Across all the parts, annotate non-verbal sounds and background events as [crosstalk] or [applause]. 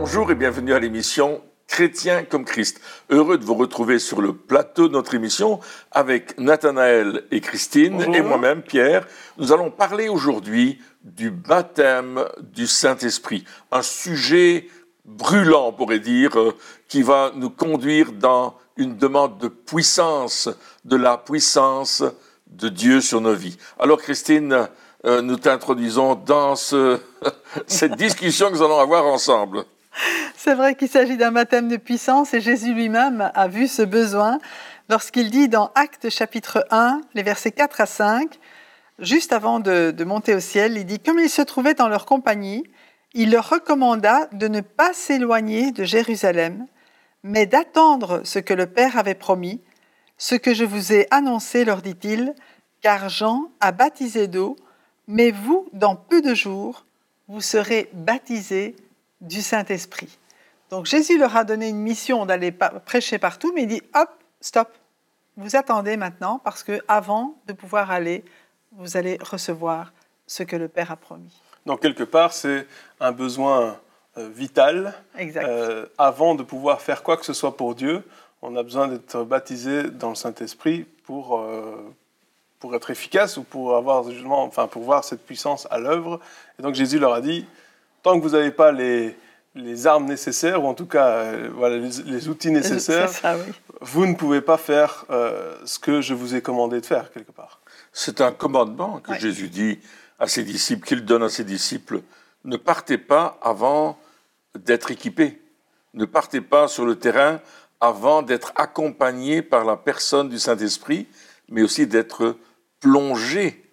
Bonjour et bienvenue à l'émission Chrétien comme Christ. Heureux de vous retrouver sur le plateau de notre émission avec Nathanaël et Christine et moi-même, Pierre. Nous allons parler aujourd'hui du baptême du Saint-Esprit, un sujet brûlant, on pourrait dire, euh, qui va nous conduire dans une demande de puissance, de la puissance de Dieu sur nos vies. Alors Christine, euh, nous t'introduisons dans [laughs] cette discussion que nous allons avoir ensemble. C'est vrai qu'il s'agit d'un baptême de puissance et Jésus lui-même a vu ce besoin lorsqu'il dit dans Actes chapitre 1, les versets 4 à 5, juste avant de, monter au ciel, il dit, comme il se trouvait dans leur compagnie, il leur recommanda de ne pas s'éloigner de Jérusalem, mais d'attendre ce que le Père avait promis, ce que je vous ai annoncé, leur dit-il, car Jean a baptisé d'eau, mais vous, dans peu de jours, vous serez baptisés du Saint-Esprit. Donc Jésus leur a donné une mission d'aller prêcher partout, mais il dit, hop, stop, vous attendez maintenant, parce que avant de pouvoir aller, vous allez recevoir ce que le Père a promis. Donc quelque part, c'est un besoin euh, vital. Euh, avant de pouvoir faire quoi que ce soit pour Dieu, on a besoin d'être baptisé dans le Saint-Esprit pour, euh, pour être efficace ou pour, avoir, justement, enfin, pour voir cette puissance à l'œuvre. Et donc Jésus leur a dit, tant que vous n'avez pas les, les armes nécessaires, ou en tout cas voilà, les, outils nécessaires, vous ne pouvez pas faire ce que je vous ai commandé de faire, quelque part. C'est un commandement que Jésus dit à ses disciples, qu'il donne à ses disciples ne partez pas avant d'être équipé. Ne partez pas sur le terrain avant d'être accompagné par la personne du Saint-Esprit, mais aussi d'être plongé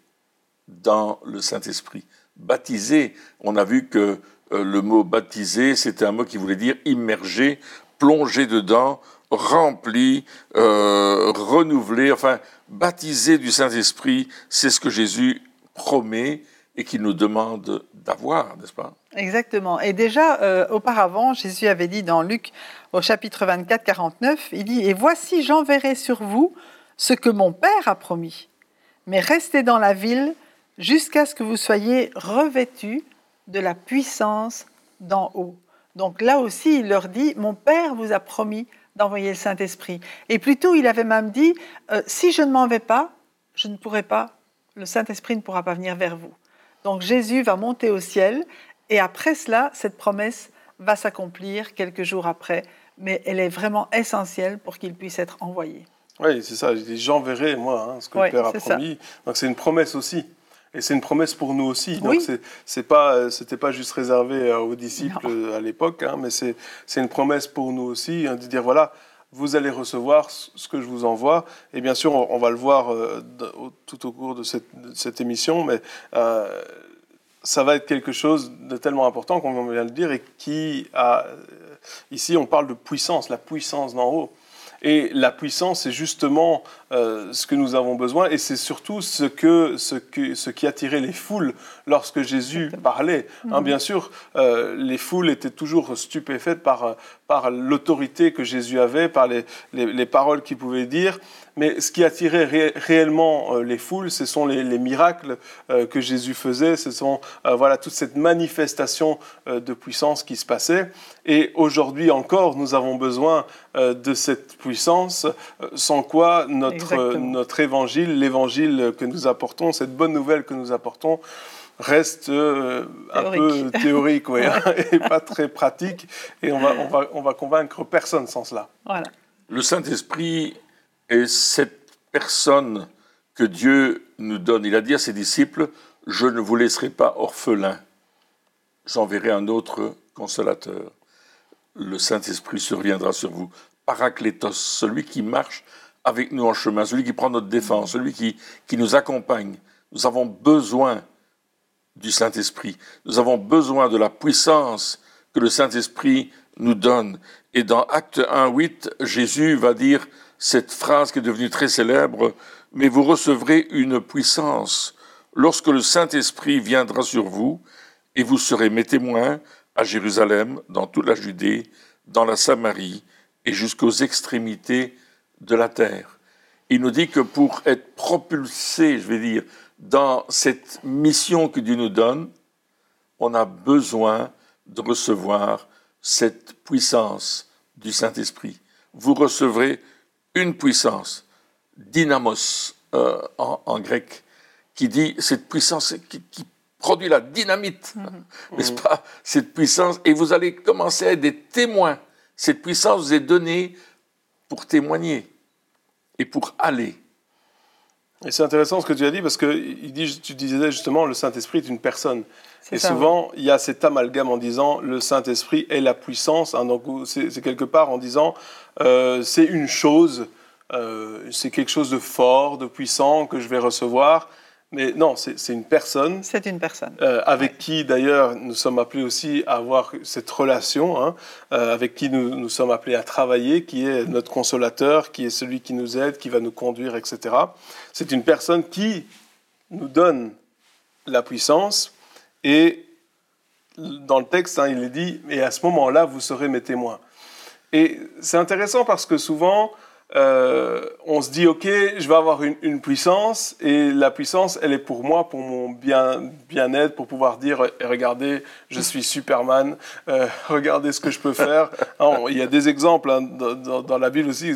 dans le Saint-Esprit. Baptisé, on a vu que euh, le mot baptisé, c'était un mot qui voulait dire immergé, plongé dedans, rempli, euh, renouvelé, enfin, baptisé du Saint-Esprit, c'est ce que Jésus promet et qu'il nous demande d'avoir, n'est-ce pas? Exactement. Et déjà, euh, auparavant, Jésus avait dit dans Luc au chapitre 24, 49, il dit, Et voici, j'enverrai sur vous ce que mon Père a promis, mais restez dans la ville jusqu'à ce que vous soyez revêtus de la puissance d'en haut. Donc là aussi, il leur dit, mon Père vous a promis d'envoyer le Saint-Esprit. Et plutôt, il avait même dit, euh, si je ne m'en vais pas, je ne pourrai pas, le Saint-Esprit ne pourra pas venir vers vous. Donc Jésus va monter au ciel et après cela, cette promesse va s'accomplir quelques jours après, mais elle est vraiment essentielle pour qu'il puisse être envoyé. Oui, c'est ça. J'enverrai, moi, hein, ce que le Père a promis. Donc c'est une promesse aussi. Et c'est une promesse pour nous aussi. Donc oui. c'est pas, c'était pas juste réservé euh, aux disciples à l'époque, hein, mais c'est une promesse pour nous aussi hein, de dire voilà, vous allez recevoir ce que je vous envoie. Et bien sûr, on, va le voir euh, tout au cours de cette, émission, mais euh, ça va être quelque chose de tellement important, comme on vient de le dire, et qui a... Euh, ici, on parle de puissance, la puissance d'en haut. Et la puissance, c'est justement euh, ce que nous avons besoin, et c'est surtout ce, que, ce, que, ce qui attirait les foules lorsque Jésus parlait. Hein, mhm. bien sûr, euh, les foules étaient toujours stupéfaites par, par l'autorité que Jésus avait, par les, les, les paroles qu'il pouvait dire, mais ce qui attirait réellement euh, les foules, ce sont les, miracles euh, que Jésus faisait, ce sont euh, voilà toute cette manifestation de puissance qui se passait. Et aujourd'hui encore, nous avons besoin de cette puissance, sans quoi notre, notre évangile, l'évangile que nous apportons, cette bonne nouvelle que nous apportons, reste un peu théorique [laughs] [laughs] et pas très pratique. Et on va, on, va, on va convaincre personne sans cela. Voilà. Le Saint-Esprit et cette personne que Dieu nous donne, il a dit à ses disciples, je ne vous laisserai pas orphelin, j'enverrai un autre consolateur. Le Saint-Esprit surviendra sur vous. Paraclétos, celui qui marche avec nous en chemin, celui qui prend notre défense, celui qui, qui nous accompagne. Nous avons besoin du Saint-Esprit. Nous avons besoin de la puissance que le Saint-Esprit nous donne. Et dans Acte 1, 8, Jésus va dire, cette phrase qui est devenue très célèbre, mais vous recevrez une puissance lorsque le Saint-Esprit viendra sur vous, et vous serez mes témoins à Jérusalem, dans toute la Judée, dans la Samarie et jusqu'aux extrémités de la terre. Il nous dit que pour être propulsé, je vais dire, dans cette mission que Dieu nous donne, on a besoin de recevoir cette puissance du Saint-Esprit. Vous recevrez une puissance, dynamos euh, en, grec, qui dit cette puissance qui, produit la dynamite, mhm. n'est-ce pas? Cette puissance, et vous allez commencer à être des témoins. Cette puissance vous est donnée pour témoigner et pour aller. Et c'est intéressant ce que tu as dit parce que tu disais justement le Saint-Esprit est une personne. Et souvent, il y a cet amalgame en disant le Saint-Esprit est la puissance. Hein, donc, c'est quelque part en disant euh, c'est une chose, euh, c'est quelque chose de fort, de puissant que je vais recevoir. Mais non, c'est une personne. C'est une personne. Euh, avec qui, d'ailleurs, nous sommes appelés aussi à avoir cette relation, hein, euh, avec qui nous, nous, sommes appelés à travailler, qui est notre consolateur, qui est celui qui nous aide, qui va nous conduire, etc. C'est une personne qui nous donne la puissance. Et dans le texte, hein, il est dit, et à ce moment-là, vous serez mes témoins. Et c'est intéressant parce que souvent, euh, on se dit, OK, je vais avoir une, puissance, et la puissance, elle est pour moi, pour mon bien, bien-être, pour pouvoir dire, regardez, je suis Superman, euh, [laughs] regardez ce que je peux faire. il y a des exemples hein, dans, la Bible aussi.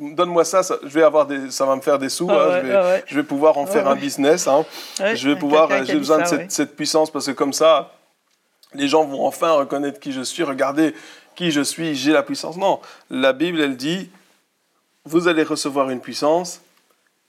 Donne-moi ça, ça, je vais avoir des, ça va me faire des sous, hein, je, vais, pouvoir en faire un business. Hein. je vais pouvoir, j'ai besoin de cette, cette puissance parce que comme ça, les gens vont enfin reconnaître qui je suis. Regardez qui je suis, j'ai la puissance. Non, la Bible, elle dit, vous allez recevoir une puissance,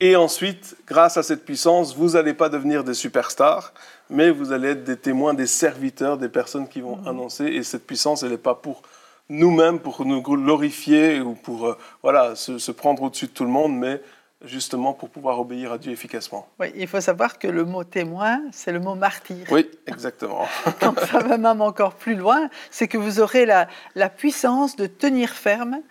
et ensuite, grâce à cette puissance, vous n'allez pas devenir des superstars, mais vous allez être des témoins, des serviteurs, des personnes qui vont mhm. annoncer, et cette puissance, elle n'est pas pour nous-mêmes, pour nous glorifier ou pour euh, voilà, se, prendre au-dessus de tout le monde, mais justement pour pouvoir obéir à Dieu efficacement. Oui, il faut savoir que le mot témoin, c'est le mot martyr. Oui, [laughs] exactement. Quand ça va même encore plus loin, c'est que vous aurez la, la puissance de tenir ferme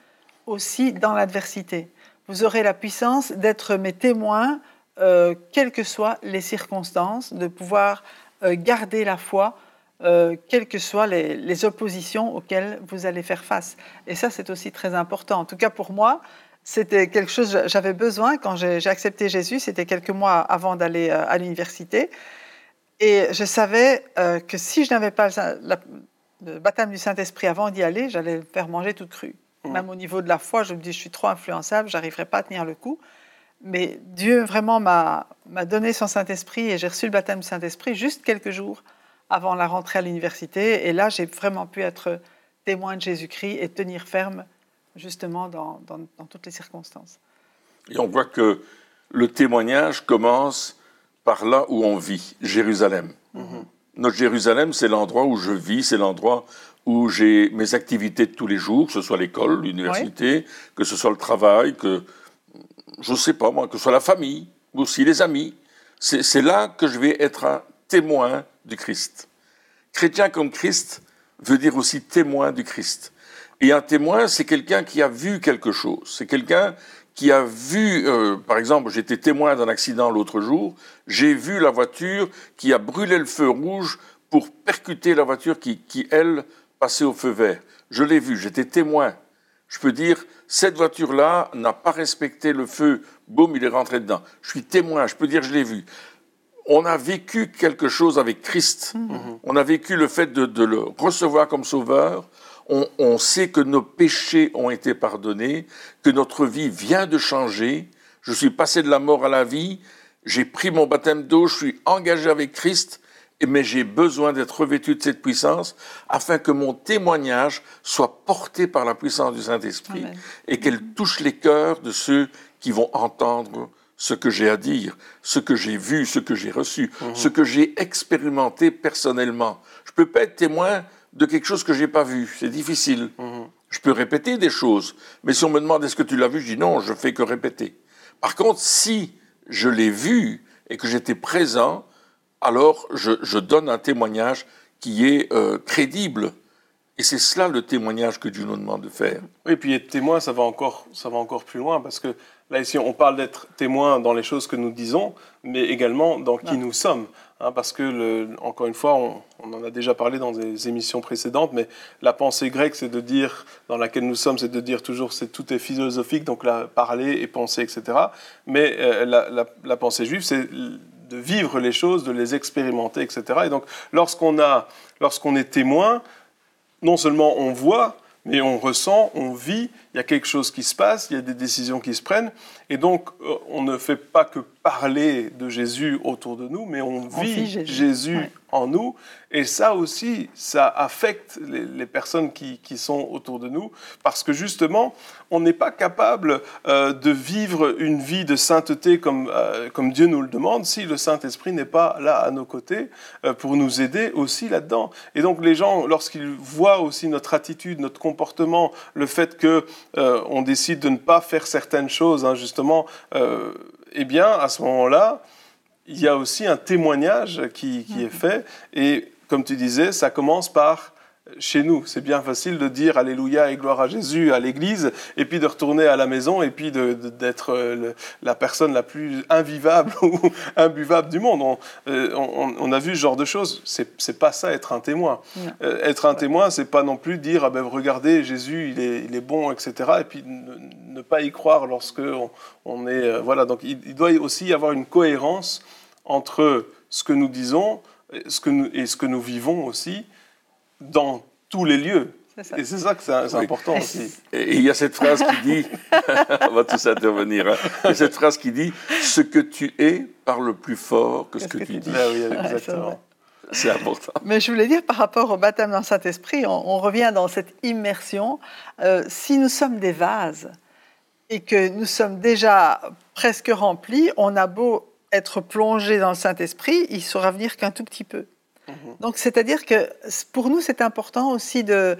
aussi dans l'adversité. Vous aurez la puissance d'être mes témoins, euh, quelles que soient les circonstances, de pouvoir euh, garder la foi, euh, quelles que soient les, oppositions auxquelles vous allez faire face. Et ça, c'est aussi très important. En tout cas, pour moi, c'était quelque chose, j'avais besoin, quand j'ai accepté Jésus, c'était quelques mois avant d'aller à l'université. Et je savais que si je n'avais pas le baptême du Saint-Esprit avant d'y aller, j'allais faire manger toute crue. Même au niveau de la foi, je me dis, je suis trop influençable, j'arriverai pas à tenir le coup. Mais Dieu vraiment m'a donné son Saint-Esprit et j'ai reçu le baptême du Saint-Esprit juste quelques jours avant la rentrée à l'université. Et là, j'ai vraiment pu être témoin de Jésus-Christ et tenir ferme justement dans, dans, toutes les circonstances. Et on voit que le témoignage commence par là où on vit, Jérusalem. Mm-hmm. Notre Jérusalem, c'est l'endroit où je vis, c'est l'endroit où j'ai mes activités de tous les jours, que ce soit l'école, l'université, que ce soit le travail, que je ne sais pas moi, que ce soit la famille, ou aussi les amis. C'est là que je vais être un témoin du Christ. Chrétien comme Christ veut dire aussi témoin du Christ. Et un témoin, c'est quelqu'un qui a vu quelque chose. C'est quelqu'un qui a vu, euh, par exemple, j'étais témoin d'un accident l'autre jour, j'ai vu la voiture qui a brûlé le feu rouge pour percuter la voiture qui, qui elle, passé au feu vert. Je l'ai vu, j'étais témoin. Je peux dire, cette voiture-là n'a pas respecté le feu, boum, il est rentré dedans. Je suis témoin, je peux dire, je l'ai vu. On a vécu quelque chose avec Christ. Mhm. On a vécu le fait de, le recevoir comme sauveur. On, on, sait que nos péchés ont été pardonnés, que notre vie vient de changer. Je suis passé de la mort à la vie. J'ai pris mon baptême d'eau, je suis engagé avec Christ mais j'ai besoin d'être revêtu de cette puissance afin que mon témoignage soit porté par la puissance du Saint-Esprit et qu'elle touche les cœurs de ceux qui vont entendre ce que j'ai à dire, ce que j'ai vu, ce que j'ai reçu, mhm. ce que j'ai expérimenté personnellement. Je ne peux pas être témoin de quelque chose que je n'ai pas vu, c'est difficile. Mhm. Je peux répéter des choses, mais si on me demande est-ce que tu l'as vu, je dis non, je fais que répéter. Par contre, si je l'ai vu et que j'étais présent, alors je, donne un témoignage qui est euh, crédible. Et c'est cela le témoignage que Dieu nous demande de faire. Oui, et puis être témoin, ça va encore, ça va encore plus loin, parce que là, ici, on parle d'être témoin dans les choses que nous disons, mais également dans qui nous sommes. Hein, parce que, encore une fois, on, en a déjà parlé dans des émissions précédentes, mais la pensée grecque, c'est de dire, dans laquelle nous sommes, c'est de dire toujours, c'est tout est philosophique, donc parler et penser, etc. Mais euh, la, la pensée juive, c'est de vivre les choses, de les expérimenter, etc. Et donc, lorsqu'on a, lorsqu'on est témoin, non seulement on voit, mais on ressent, on vit, il y a quelque chose qui se passe, il y a des décisions qui se prennent, et donc euh, on ne fait pas que parler de Jésus autour de nous, mais on, vit, Jésus, en nous, et ça aussi, ça affecte les, personnes qui, sont autour de nous, parce que justement, on n'est pas capable euh, de vivre une vie de sainteté comme, euh, comme Dieu nous le demande si le Saint-Esprit n'est pas là à nos côtés pour nous aider aussi là-dedans. Et donc les gens, lorsqu'ils voient aussi notre attitude, notre comportement, le fait que euh, on décide de ne pas faire certaines choses, hein, justement, euh, eh bien, à ce moment-là, il y a aussi un témoignage qui, qui est fait. Et comme tu disais, ça commence par chez nous. C'est bien facile de dire Alléluia et gloire à Jésus à l'église, et puis de retourner à la maison, et puis d'être euh, la personne la plus invivable [laughs] ou imbuvable du monde. On, euh, on, a vu ce genre de choses. C'est pas ça être un témoin. Euh, être un témoin, c'est pas non plus dire ah ben, regardez, Jésus, il est, il est bon, etc. Et puis ne, pas y croire lorsque on, est. voilà, donc il, il, doit aussi y avoir une cohérence entre ce que nous disons ce que nous, et ce que nous vivons aussi dans tous les lieux. Et c'est ça que c'est important aussi. Et il y a cette phrase qui dit, [laughs] on va tous intervenir, hein. il y a cette phrase qui dit, ce que tu es parle plus fort que ce que, tu dis. Ah oui, exactement. c'est important. Mais je voulais dire par rapport au baptême dans le Saint-Esprit, on, revient dans cette immersion. Euh, si nous sommes des vases et que nous sommes déjà presque remplis, on a beau être plongé dans le Saint-Esprit, il saura venir qu'un tout petit peu. Mhm. Donc, c'est-à-dire que pour nous, c'est important aussi de,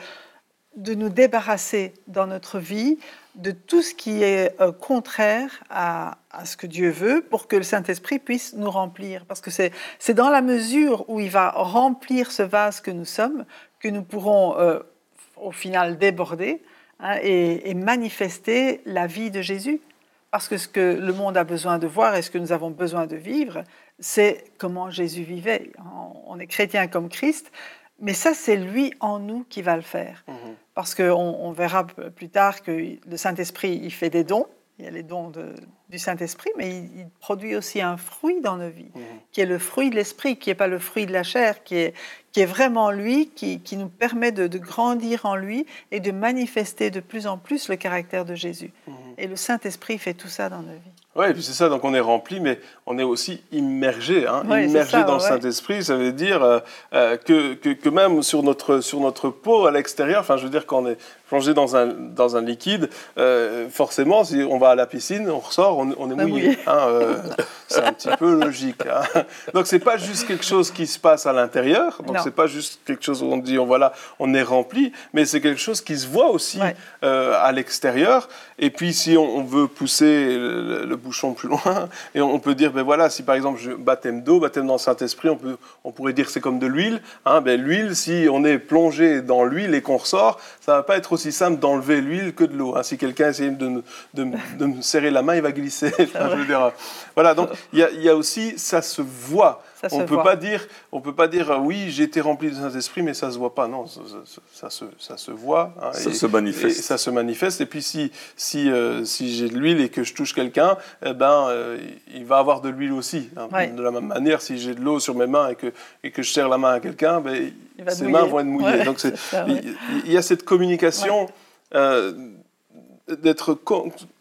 de nous débarrasser dans notre vie de tout ce qui est euh, contraire à, à, ce que Dieu veut pour que le Saint-Esprit puisse nous remplir. Parce que c'est dans la mesure où il va remplir ce vase que nous sommes que nous pourrons euh, au final déborder hein, et, et, manifester la vie de Jésus. Parce que ce que le monde a besoin de voir et ce que nous avons besoin de vivre, c'est comment Jésus vivait. On est chrétien comme Christ, mais ça, c'est lui en nous qui va le faire. Mhm. Parce qu'on on verra plus tard que le Saint-Esprit, il fait des dons, il y a les dons du Saint-Esprit, mais il, produit aussi un fruit dans nos vies, mhm. qui est le fruit de l'Esprit, qui n'est pas le fruit de la chair, qui est, qui est vraiment lui, qui, nous permet de, grandir en lui et de manifester de plus en plus le caractère de Jésus. Mhm. Et le Saint-Esprit fait tout ça dans nos vies. Oui, et puis c'est ça, donc on est rempli, mais on est aussi immergé. Hein, immergé dans le Saint-Esprit, ça veut dire euh, euh, que, que, que, même sur notre, sur notre peau à l'extérieur, enfin je veux dire qu'on est plongé dans un, dans un liquide, euh, forcément, si on va à la piscine, on ressort, on, on est mouillé. Hein, c'est un petit peu logique. Hein. Donc c'est pas juste quelque chose qui se passe à l'intérieur, donc c'est pas juste quelque chose où on dit, on, voilà, on est rempli, mais c'est quelque chose qui se voit aussi à l'extérieur. Et puis si on, veut pousser le, le bouchon plus loin. Et on peut dire, ben voilà, si par exemple, je, baptême d'eau, baptême dans le Saint-Esprit, on, peut, on pourrait dire c'est comme de l'huile. Hein, ben, l'huile, si on est plongé dans l'huile et qu'on ressort, ça va pas être aussi simple d'enlever l'huile que de l'eau. Hein. Si quelqu'un essaie de, me serrer la main, il va glisser. [laughs] je dire, voilà, donc il y a aussi, ça se voit on ne peut pas dire, on peut pas dire oui, j'ai été rempli du Saint-Esprit, mais ça se voit pas. Non, ça, se, ça se, voit. Hein, ça se manifeste. Et ça se manifeste. Et puis si, si, euh, si j'ai de l'huile et que je touche quelqu'un, eh ben, euh, il va avoir de l'huile aussi. Hein. De la même manière, si j'ai de l'eau sur mes mains et que, et que je serre la main à quelqu'un, ben, ses mains vont être mouillées. Donc il, y a cette communication. Euh, d'être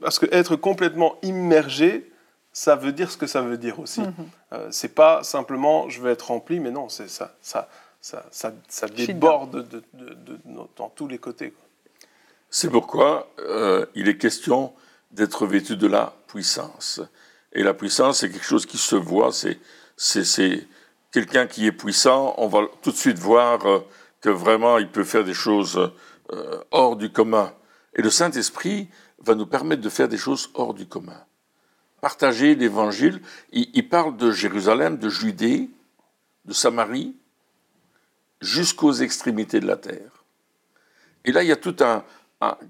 parce que être complètement immergé ça veut dire ce que ça veut dire aussi. Ce n'est euh, c'est pas simplement je veux être rempli, mais non, c'est ça, ça, ça, ça, déborde de, dans tous les côtés. C'est pourquoi euh, il est question d'être vêtu de la puissance. Et la puissance, c'est quelque chose qui se voit, c'est, c'est, quelqu'un qui est puissant, on va tout de suite voir euh, que vraiment il peut faire des choses hors du commun. Et le Saint-Esprit va nous permettre de faire des choses hors du commun partager l'évangile. Il, parle de Jérusalem, de Judée, de Samarie, jusqu'aux extrémités de la terre. Et là, il y a tout un,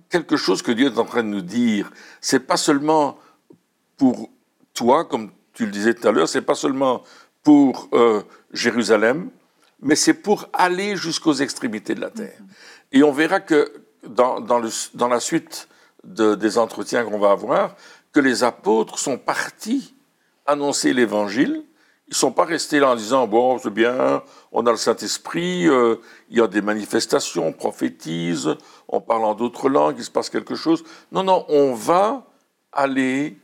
quelque chose que Dieu est en train de nous dire. C'est pas seulement pour toi, comme tu le disais tout à l'heure, c'est pas seulement pour euh, Jérusalem, mais c'est pour aller jusqu'aux extrémités de la terre. Et on verra que dans, dans, la suite de, des entretiens qu'on va avoir, que les apôtres sont partis annoncer l'évangile, ils ne sont pas restés là en disant, bon, c'est bien, on a le Saint-Esprit, euh, il y a des manifestations, on prophétise, on parle en d'autres langues, il se passe quelque chose. Non, non, on va aller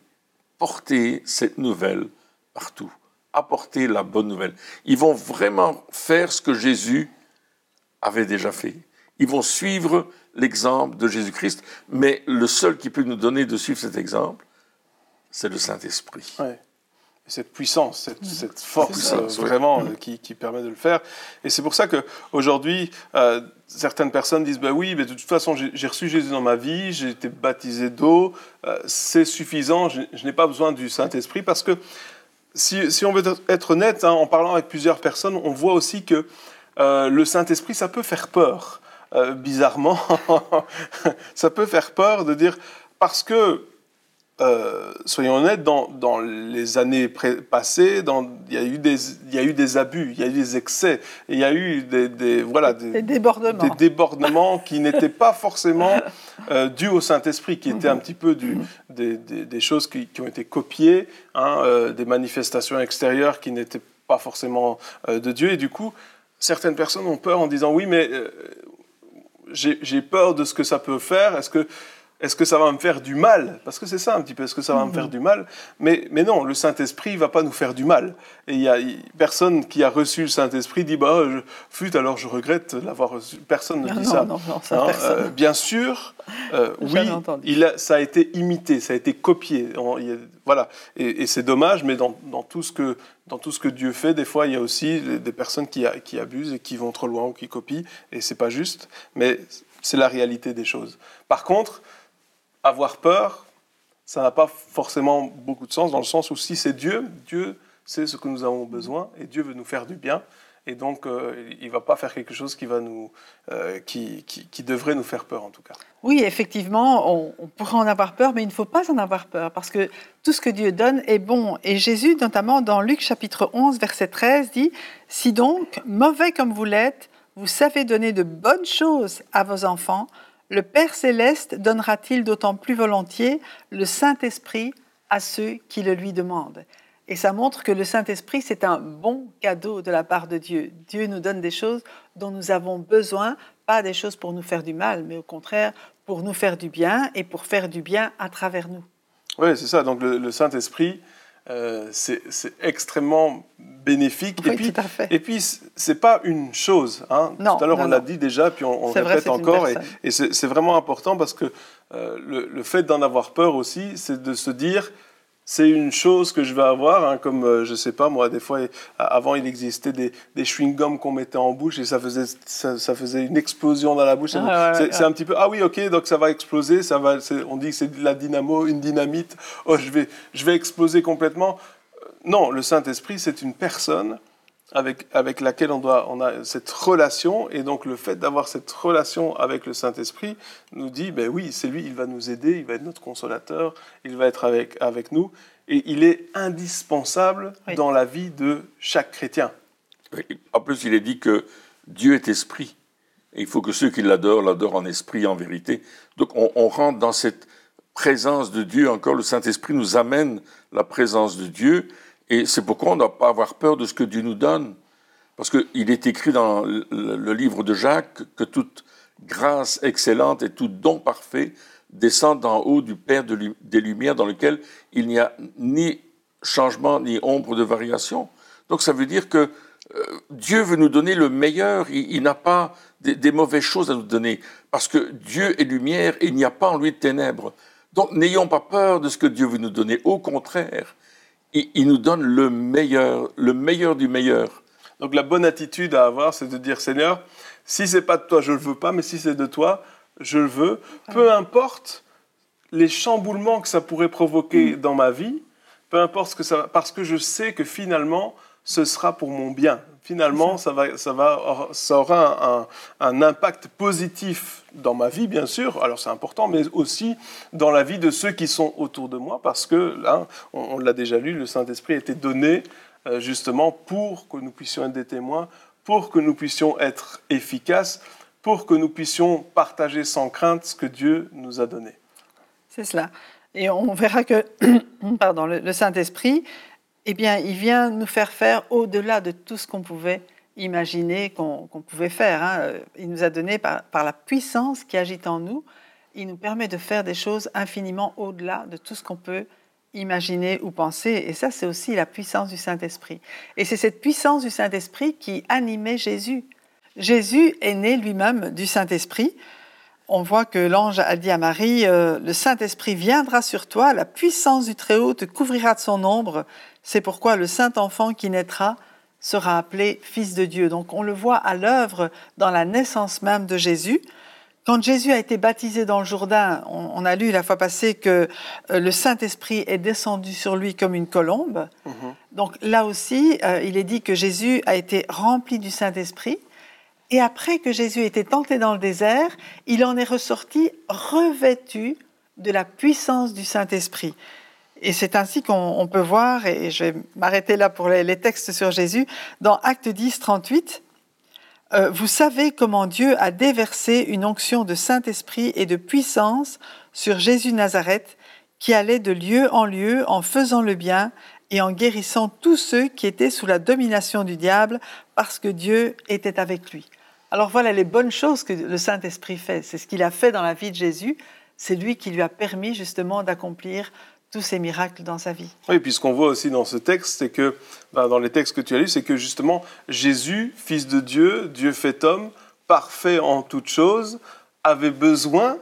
porter cette nouvelle partout, apporter la bonne nouvelle. Ils vont vraiment faire ce que Jésus avait déjà fait. Ils vont suivre l'exemple de Jésus-Christ, mais le seul qui peut nous donner de suivre cet exemple, c'est le Saint-Esprit. Ouais. Cette puissance, cette, force euh, vraiment euh, qui, permet de le faire. Et c'est pour ça qu'aujourd'hui, euh, certaines personnes disent bah oui, mais de toute façon, j'ai reçu Jésus dans ma vie, j'ai été baptisé d'eau, c'est suffisant, je, n'ai pas besoin du Saint-Esprit parce que si, on veut être honnête, hein, en parlant avec plusieurs personnes, on voit aussi que le Saint-Esprit, ça peut faire peur. bizarrement, [laughs] ça peut faire peur de dire parce que euh, soyons honnêtes, dans, dans les années passées, il y, a eu des, il y a eu des abus, il y a eu des excès, il y a eu des, voilà, des, débordements, des débordements qui n'étaient pas forcément euh, dus au Saint-Esprit, qui étaient un petit peu du, des, des, choses qui, qui, ont été copiées, hein, euh, des manifestations extérieures qui n'étaient pas forcément de Dieu. Et du coup, certaines personnes ont peur en disant oui, mais j'ai peur de ce que ça peut faire. Est-ce que est-ce que ça va me faire du mal? Parce que c'est ça un petit peu, est-ce que ça va me faire mhm. du mal? Mais, mais non, le Saint-Esprit ne va pas nous faire du mal. Et il y a personne qui a reçu le Saint-Esprit dit bah je, fut alors je regrette l'avoir reçu. Personne ne dit ça. Non, non, ça hein. Euh, bien sûr, euh, oui, il a, ça a été imité, ça a été copié. voilà, et, c'est dommage, mais dans, dans, tout ce que dans tout ce que Dieu fait, des fois, il y a aussi des personnes qui, qui abusent et qui vont trop loin ou qui copient, et c'est pas juste. Mais c'est la réalité des choses. Par contre, avoir peur, ça n'a pas forcément beaucoup de sens, dans le sens où si c'est Dieu, Dieu sait ce que nous avons besoin et Dieu veut nous faire du bien. Et donc, euh, il ne va pas faire quelque chose qui, va nous, euh, qui, qui, devrait nous faire peur, en tout cas. Oui, effectivement, on, on, pourrait en avoir peur, mais il ne faut pas en avoir peur, parce que tout ce que Dieu donne est bon. Et Jésus, notamment dans Luc chapitre 11, verset 13, dit, Si donc, mauvais comme vous l'êtes, vous savez donner de bonnes choses à vos enfants, le Père céleste donnera-t-il d'autant plus volontiers le Saint-Esprit à ceux qui le lui demandent? Et ça montre que le Saint-Esprit, c'est un bon cadeau de la part de Dieu. Dieu nous donne des choses dont nous avons besoin, pas des choses pour nous faire du mal, mais au contraire pour nous faire du bien et pour faire du bien à travers nous. Oui, c'est ça. Donc le, Saint-Esprit, euh, c'est extrêmement bénéfique. et puis, tout à fait. Et puis, c'est pas une chose. Hein. tout à l'heure, on l'a dit déjà, puis on, répète encore. Et, c'est vraiment important parce que euh, le, fait d'en avoir peur aussi, c'est de se dire c'est une chose que je vais avoir, hein, comme euh, je sais pas moi, des fois avant il existait des, des chewing-gums qu'on mettait en bouche et ça faisait, ça, faisait une explosion dans la bouche. Ah, c'est un petit peu ah oui ok donc ça va exploser, ça va, on dit que c'est de la dynamo, une dynamite, oh je vais, je vais exploser complètement. Non, le Saint-Esprit, c'est une personne avec, avec laquelle on, doit, on a cette relation. Et donc, le fait d'avoir cette relation avec le Saint-Esprit nous dit, ben oui, c'est lui, il va nous aider, il va être notre consolateur, il va être avec, avec nous. Et il est indispensable dans la vie de chaque chrétien. En plus, il est dit que Dieu est esprit. Et il faut que ceux qui l'adorent l'adorent en esprit, en vérité. Donc, on, on rentre dans cette présence de Dieu. Encore, le Saint-Esprit nous amène la présence de Dieu. Et c'est pourquoi on ne doit pas avoir peur de ce que Dieu nous donne. Parce qu'il est écrit dans le livre de Jacques que toute grâce excellente et tout don parfait descend d'en haut du Père des Lumières dans lequel il n'y a ni changement ni ombre de variation. Donc ça veut dire que euh, Dieu veut nous donner le meilleur, il, n'a pas des, des, mauvaises choses à nous donner, parce que Dieu est lumière et il n'y a pas en lui de ténèbres. Donc n'ayons pas peur de ce que Dieu veut nous donner, au contraire, il, nous donne le meilleur, le meilleur du meilleur. Donc la bonne attitude à avoir, c'est de dire Seigneur, si c'est pas de toi, je le veux pas, mais si c'est de toi, je le veux. Peu importe les chamboulements que ça pourrait provoquer mm. dans ma vie, peu importe ce que ça, parce que je sais que finalement, ce sera pour mon bien. Finalement, ça, va, ça, va, ça aura un, un, impact positif dans ma vie, bien sûr, alors c'est important, mais aussi dans la vie de ceux qui sont autour de moi, parce que là, on, l'a déjà lu, le Saint-Esprit a été donné euh, justement pour que nous puissions être des témoins, pour que nous puissions être efficaces, pour que nous puissions partager sans crainte ce que Dieu nous a donné. C'est cela. Et on verra que [clears throat] pardon, le Saint-Esprit, eh bien, il vient nous faire faire au-delà de tout ce qu'on pouvait imaginer qu'on pouvait faire. Hein. Il nous a donné par, par, la puissance qui agit en nous, il nous permet de faire des choses infiniment au-delà de tout ce qu'on peut imaginer ou penser. Et ça, c'est aussi la puissance du Saint-Esprit. Et c'est cette puissance du Saint-Esprit qui animait Jésus. Jésus est né lui-même du Saint-Esprit. On voit que l'ange a dit à Marie, euh, le Saint-Esprit viendra sur toi, la puissance du Très-Haut te couvrira de son ombre. C'est pourquoi le Saint-Enfant qui naîtra sera appelé Fils de Dieu. Donc on le voit à l'œuvre dans la naissance même de Jésus. Quand Jésus a été baptisé dans le Jourdain, on, a lu la fois passée que euh, le Saint-Esprit est descendu sur lui comme une colombe. Mhm. Donc là aussi, euh, il est dit que Jésus a été rempli du Saint-Esprit. Et après que Jésus ait été tenté dans le désert, il en est ressorti revêtu de la puissance du Saint-Esprit. Et c'est ainsi qu'on peut voir, et je vais m'arrêter là pour les, les, textes sur Jésus, dans Acte 10, 38, euh, vous savez comment Dieu a déversé une onction de Saint-Esprit et de puissance sur Jésus Nazareth, qui allait de lieu en lieu en faisant le bien et en guérissant tous ceux qui étaient sous la domination du diable, parce que Dieu était avec lui. Alors voilà les bonnes choses que le Saint-Esprit fait. C'est ce qu'il a fait dans la vie de Jésus. C'est lui qui lui a permis justement d'accomplir tous ces miracles dans sa vie. Oui, puis ce qu'on voit aussi dans ce texte, c'est que, ben, dans les textes que tu as lus, c'est que justement, Jésus, fils de Dieu, Dieu fait homme, parfait en toutes choses, avait besoin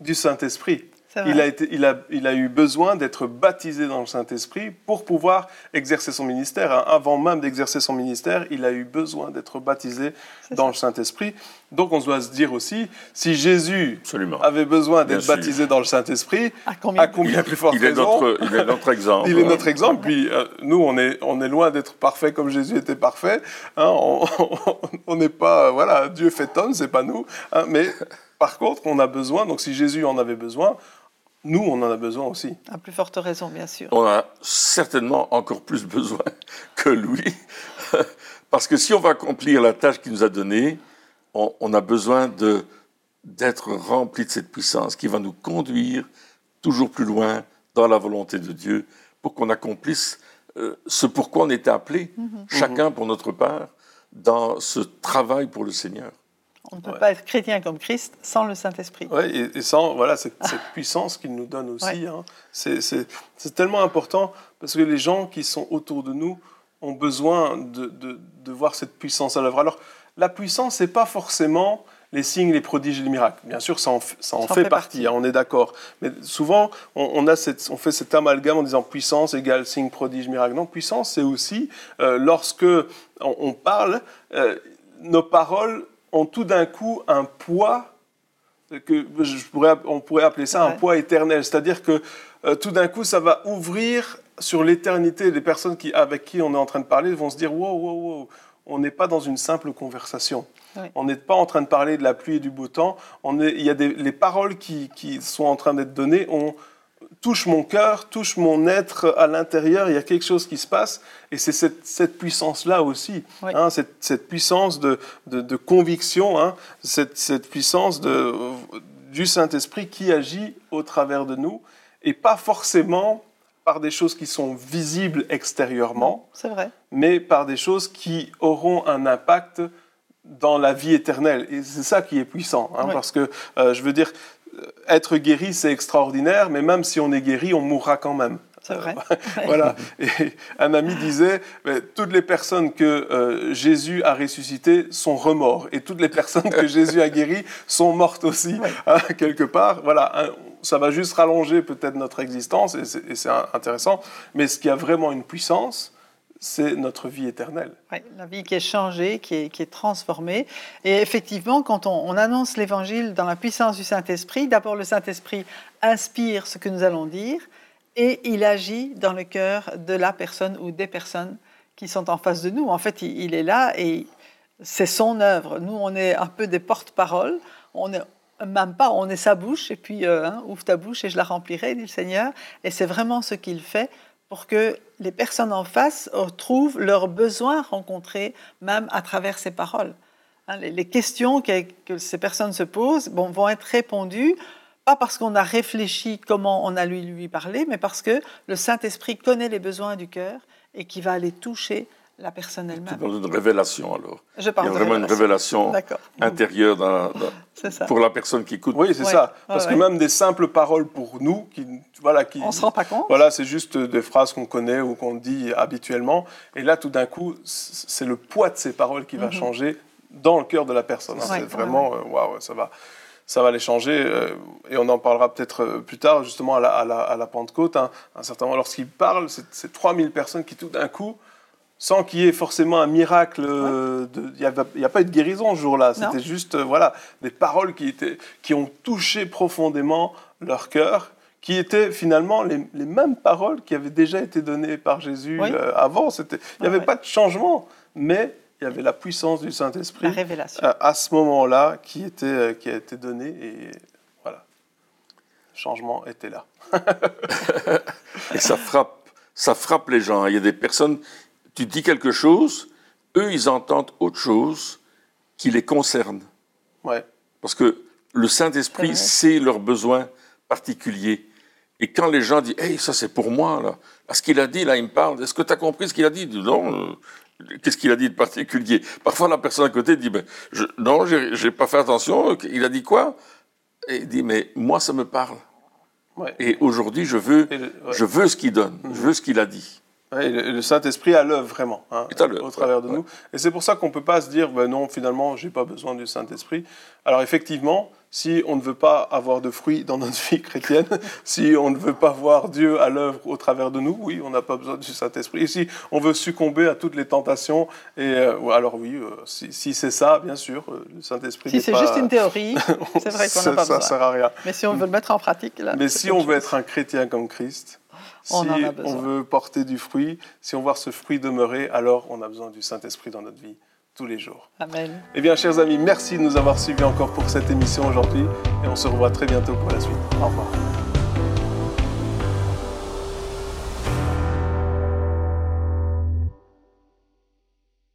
du Saint-Esprit. Il a, été, il, a, il a, eu besoin d'être baptisé dans le Saint-Esprit pour pouvoir exercer son ministère. Hein. Avant même d'exercer son ministère, il a eu besoin d'être baptisé dans le Saint-Esprit. Donc on doit se dire aussi, si Jésus avait besoin d'être baptisé dans le Saint-Esprit, à combien, plus forte il est Notre, il est notre exemple. il est notre exemple. Puis euh, nous, on est, on est loin d'être parfait comme Jésus était parfait. Hein. on [laughs] n'est pas, voilà, Dieu fait homme, c'est pas nous. Hein. mais par contre, on a besoin, donc si Jésus en avait besoin, nous, on en a besoin aussi. À plus forte raison, bien sûr. On a certainement encore plus besoin [laughs] que lui. [laughs] Parce que si on va accomplir la tâche qu'il nous a donnée, on, a besoin d'être rempli de cette puissance qui va nous conduire toujours plus loin dans la volonté de Dieu pour qu'on accomplisse euh, ce pourquoi on était appelé, mhm. chacun pour notre part, dans ce travail pour le Seigneur. On ne peut pas être chrétien comme Christ sans le Saint-Esprit. Oui, et, sans voilà, cette, [laughs] puissance qu'il nous donne aussi. Hein. C'est tellement important parce que les gens qui sont autour de nous ont besoin de, de, voir cette puissance à l'œuvre. Alors, la puissance, ce n'est pas forcément les signes, les prodiges et les miracles. Bien sûr, ça en, ça en fait, partie, hein, on est d'accord. Mais souvent, on, a cette, on fait cet amalgame en disant puissance égale signe, prodige, miracle. Non, puissance, c'est aussi euh, lorsque on, parle, euh, nos paroles ont tout d'un coup un poids que je pourrais, on pourrait appeler ça un poids éternel. C'est-à-dire que euh, tout d'un coup, ça va ouvrir sur l'éternité. Les personnes qui, avec qui on est en train de parler vont se dire wow, wow, wow, on n'est pas dans une simple conversation. On n'est pas en train de parler de la pluie et du beau temps. On est, il y a des, les paroles qui, qui sont en train d'être données. On, touche mon cœur, touche mon être à l'intérieur, il y a quelque chose qui se passe, et c'est cette, puissance-là aussi, hein, cette, puissance de, conviction, hein, cette, puissance de, du Saint-Esprit qui agit au travers de nous, et pas forcément par des choses qui sont visibles extérieurement, vrai. mais par des choses qui auront un impact dans la vie éternelle. Et c'est ça qui est puissant, hein, parce que euh, je veux dire, être guéri, c'est extraordinaire, mais même si on est guéri, on mourra quand même. C'est vrai. [laughs] voilà. Et un ami disait toutes les personnes que euh, Jésus a ressuscitées sont remords, et toutes les personnes que Jésus a guéries sont mortes aussi, hein, quelque part. Voilà. ça va juste rallonger peut-être notre existence, et c'est intéressant. Mais ce qui a vraiment une puissance, c'est notre vie éternelle. Oui, la vie qui est changée, qui est, qui est transformée. Et effectivement, quand on, annonce l'Évangile dans la puissance du Saint-Esprit, d'abord le Saint-Esprit inspire ce que nous allons dire et il agit dans le cœur de la personne ou des personnes qui sont en face de nous. En fait, il, est là et c'est son œuvre. Nous, on est un peu des porte-paroles. On est même pas, on est sa bouche, et puis euh, hein, ouvre ta bouche et je la remplirai, dit le Seigneur. Et c'est vraiment ce qu'il fait pour que les personnes en face trouvent leurs besoins rencontrés même à travers ces paroles. Hein, les questions que, ces personnes se posent vont être répondues pas parce qu'on a réfléchi comment on a lui lui parler, mais parce que le Saint-Esprit connaît les besoins du cœur et qui va aller toucher la personne elle-même. dans une révélation alors. Je parle Il y a vraiment une révélation intérieure [laughs] pour la personne qui écoute. Oui, c'est ça. Parce que même des simples paroles pour nous, qui, voilà, qui, on ne se rend pas compte. Voilà, c'est juste des phrases qu'on connaît ou qu'on dit habituellement. Et là, tout d'un coup, c'est le poids de ces paroles qui va mhm. changer dans le cœur de la personne. c'est vraiment, euh, waouh, ça va ça va les changer. Euh, et on en parlera peut-être euh, plus tard, justement, à la, à la, Pentecôte. Hein, un certain moment, lorsqu'il parle, c'est 3000 personnes qui, tout d'un coup, sans qu'il y ait forcément un miracle. Euh, il n'y a, pas eu de guérison ce jour-là. C'était juste euh, voilà, des paroles qui, étaient, qui ont touché profondément leur cœur, qui étaient finalement les, mêmes paroles qui avaient déjà été données par Jésus euh, avant. Il n'y avait pas de changement, mais il y avait la puissance du Saint-Esprit à, ce moment-là qui, était, qui a été donnée. Et voilà, le changement était là. [laughs] et ça frappe, ça frappe les gens. Il y a des personnes tu dis quelque chose, eux, ils entendent autre chose qui les concerne. Ouais. Parce que le Saint-Esprit sait leurs besoins particuliers. Et quand les gens disent, hey, ça c'est pour moi, là. ce qu'il a dit, là, il me parle. Est-ce que tu as compris ce qu'il a dit? Non. Euh, qu'est-ce qu'il a dit de particulier? Parfois, la personne à côté dit, ben, je, non, j'ai pas fait attention. Il a dit quoi? Et il dit, mais moi, ça me parle. Ouais. Et aujourd'hui, je veux, je veux ce qu'il donne. Je mhm. veux ce qu'il a dit le Saint-Esprit à l'œuvre vraiment, hein, au travers de nous. Et c'est pour ça qu'on ne peut pas se dire, ben non, finalement, je n'ai pas besoin du Saint-Esprit. Alors effectivement, si on ne veut pas avoir de fruits dans notre [laughs] vie chrétienne, si on ne veut pas voir Dieu à l'œuvre au travers de nous, oui, on n'a pas besoin du Saint-Esprit. Et si on veut succomber à toutes les tentations, et euh, alors oui, euh, si, c'est ça, bien sûr, euh, le Saint-Esprit. Si c'est juste une théorie, [laughs] c'est vrai qu'on n'a pas besoin. Ça sert à rien. Mais si on veut le mettre en pratique, là. Mais si on veut être un chrétien comme Christ, si on, veut porter du fruit, si on veut ce fruit demeurer, alors on a besoin du Saint-Esprit dans notre vie tous les jours. Amen. Eh bien, chers amis, merci de nous avoir suivis encore pour cette émission aujourd'hui et on se revoit très bientôt pour la suite. Au revoir.